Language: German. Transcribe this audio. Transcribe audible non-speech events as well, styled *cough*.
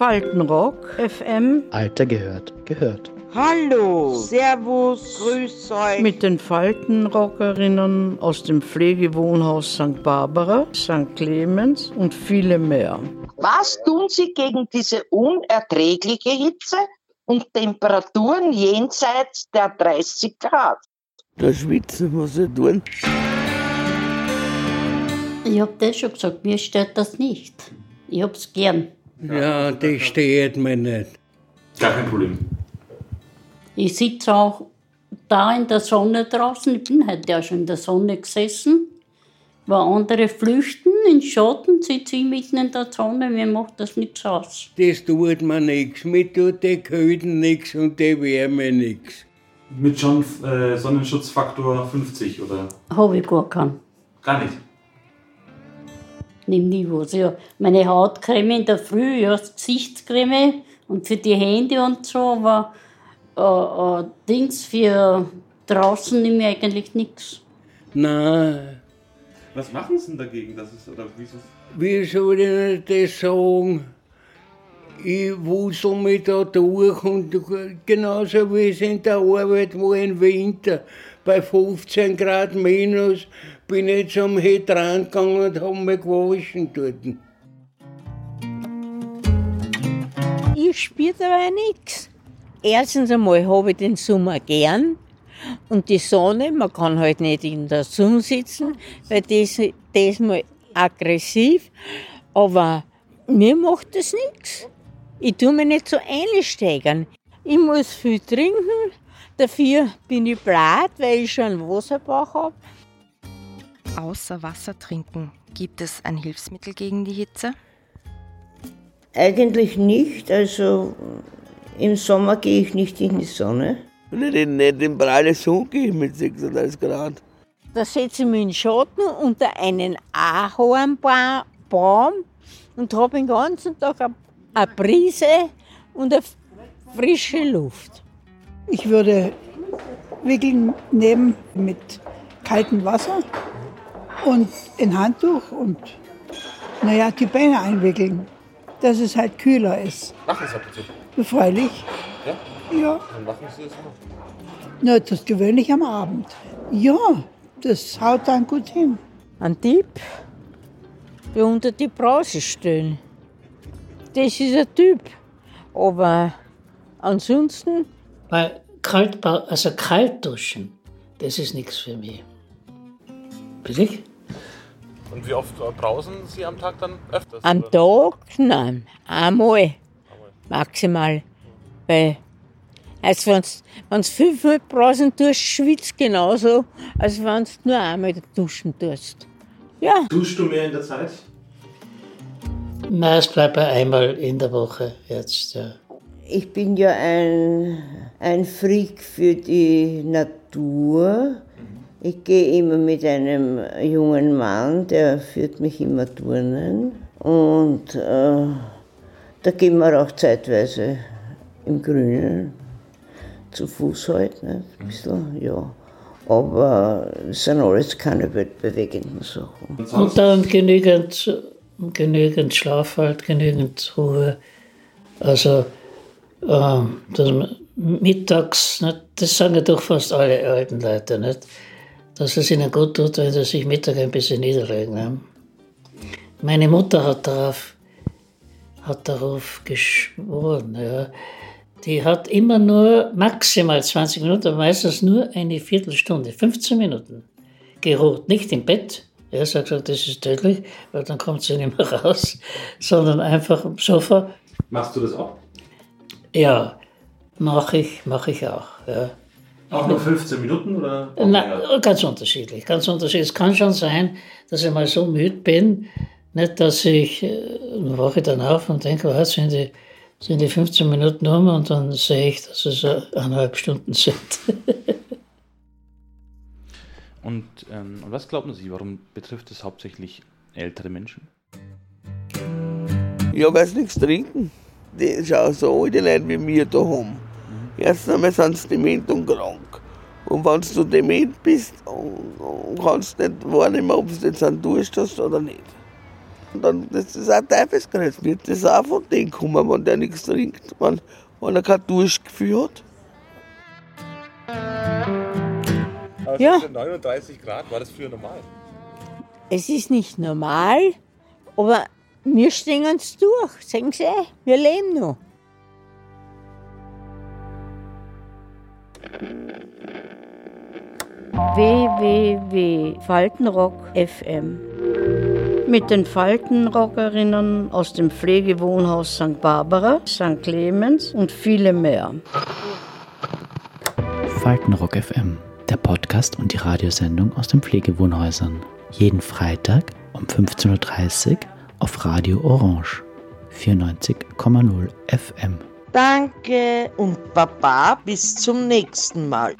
Faltenrock, FM. Alter gehört, gehört. Hallo, Servus, Grüß euch. Mit den Faltenrockerinnen aus dem Pflegewohnhaus St. Barbara, St. Clemens und viele mehr. Was tun Sie gegen diese unerträgliche Hitze und Temperaturen jenseits der 30 Grad? Da schwitzen muss ich tun. Ich hab das schon gesagt, mir stört das nicht. Ich hab's gern. Ja, das stört mir nicht. Gar kein Problem. Ich sitze auch da in der Sonne draußen. Ich bin heute ja schon in der Sonne gesessen. Wo andere flüchten in Schatten, sitze ich mitten in der Sonne. Mir macht das nichts aus. Das tut mir nichts. Mir tut die Kälte nichts und die Wärme nichts. Mit schon äh, Sonnenschutzfaktor 50 oder? Habe ich gar keinen. Gar nicht. Nimm nie was. Ja, meine Hautcreme in der Früh, ja, Gesichtscreme und für die Hände und so, aber äh, äh, Dings für draußen nehme ich eigentlich nichts. Nein, Was machen Sie denn dagegen? Das ist, oder wieso? wie soll ich das sagen? Ich wusel mich da durch und genauso wie es in der Arbeit war im Winter, bei 15 Grad minus, bin ich zum Hydrant gegangen und hab mich gewaschen dort. Ich spüre dabei nichts. Erstens einmal habe ich den Sommer gern und die Sonne, man kann halt nicht in der Sonne sitzen, weil das, das mal aggressiv, aber mir macht das nichts. Ich tue mich nicht so einsteigern. Ich muss viel trinken, dafür bin ich blatt, weil ich schon einen Wasserbauch habe. Außer Wasser trinken, gibt es ein Hilfsmittel gegen die Hitze? Eigentlich nicht. Also im Sommer gehe ich nicht in die Sonne. Nicht in, nicht in pralle Sonne gehe ich mit 36 Grad. Da setze ich mich in den Schatten unter einen Ahornbaum und habe den ganzen Tag eine- eine Brise und eine frische Luft. Ich würde wickeln nehmen mit kaltem Wasser und ein Handtuch und naja, die Beine einwickeln, dass es halt kühler ist. Machen Sie ab und zu. Freilich, Ja? ja. Dann machen Sie das immer. Na, das gewöhnlich am Abend. Ja, das haut dann gut hin. Ein Tipp, der unter die Brause stellen. Das ist ein Typ. Aber ansonsten, Weil kalt, also kalt duschen, das ist nichts für mich. Billig? Und wie oft brausen Sie am Tag dann öfters? am oder? Tag, nein, einmal maximal. Weil, als wenn du fünfmal brausen tust, schwitzt genauso, als wenn du nur einmal duschen tust. Ja, Duschst du mehr in der Zeit? Nein, es bleibt bei einmal in der Woche jetzt, ja. Ich bin ja ein, ein Freak für die Natur. Ich gehe immer mit einem jungen Mann, der führt mich immer turnen. Und äh, da gehen wir auch zeitweise im Grünen zu Fuß halt, ne? ein bisschen, ja. Aber es sind alles keine weltbewegenden Sachen. Und dann genügend, genügend Schlaf halt, genügend Ruhe. Also, ähm, man mittags, nicht, das sagen ja doch fast alle alten Leute, nicht? dass es ihnen gut tut, wenn sie sich Mittag ein bisschen niederlegen. Ne? Meine Mutter hat darauf, hat darauf geschworen. Ja. Die hat immer nur maximal 20 Minuten, meistens nur eine Viertelstunde, 15 Minuten geruht. Nicht im Bett. Er sagt, gesagt, das ist tödlich, weil dann kommt sie nicht mehr raus, *laughs* sondern einfach am Sofa. Machst du das auch? Ja, mache ich, mache ich auch. Ja. Auch nur 15 Minuten oder? länger? ganz unterschiedlich, ganz unterschiedlich. Es kann schon sein, dass ich mal so müde bin, nicht, dass ich, äh, dann wache ich dann auf und denke, was sind die, sind die 15 Minuten um und dann sehe ich, dass es äh, eineinhalb Stunden sind. *laughs* Und, ähm, und was glauben Sie, warum betrifft es hauptsächlich ältere Menschen? Ja, weil sie nichts trinken. Die schauen so alte Leute wie wir da haben. Erst einmal sind sie dement und krank. Und wenn du dement bist kannst nicht wahrnehmen, ob du jetzt einen Durst hast oder nicht. Und dann, das ist auch Teufelskreis, wird das auch von denen kommen, wenn der nichts trinkt, wenn, wenn er kein Durstgefühl hat. Aber es Ja. sind 39 Grad, war das früher normal? Es ist nicht normal, aber wir stehen es durch. Sehen Sie, wir leben noch. www.faltenrock FM. Mit den Faltenrockerinnen aus dem Pflegewohnhaus St. Barbara, St. Clemens und viele mehr. Faltenrock FM, der Podcast und die Radiosendung aus den Pflegewohnhäusern. Jeden Freitag um 15.30 Uhr auf Radio Orange 94,0 FM. Danke und Baba, bis zum nächsten Mal.